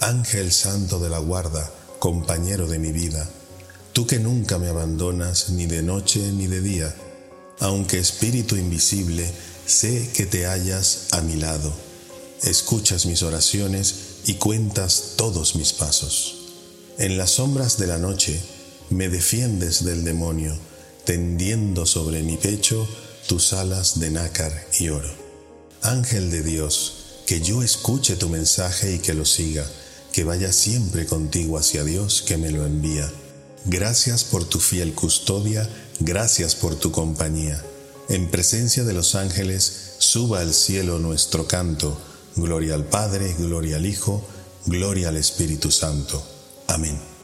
Ángel santo de la guarda, compañero de mi vida, tú que nunca me abandonas ni de noche ni de día, aunque espíritu invisible, sé que te hallas a mi lado, escuchas mis oraciones y cuentas todos mis pasos. En las sombras de la noche me defiendes del demonio, tendiendo sobre mi pecho tus alas de nácar y oro. Ángel de Dios, que yo escuche tu mensaje y que lo siga, que vaya siempre contigo hacia Dios que me lo envía. Gracias por tu fiel custodia, gracias por tu compañía. En presencia de los ángeles, suba al cielo nuestro canto. Gloria al Padre, gloria al Hijo, gloria al Espíritu Santo. Amén.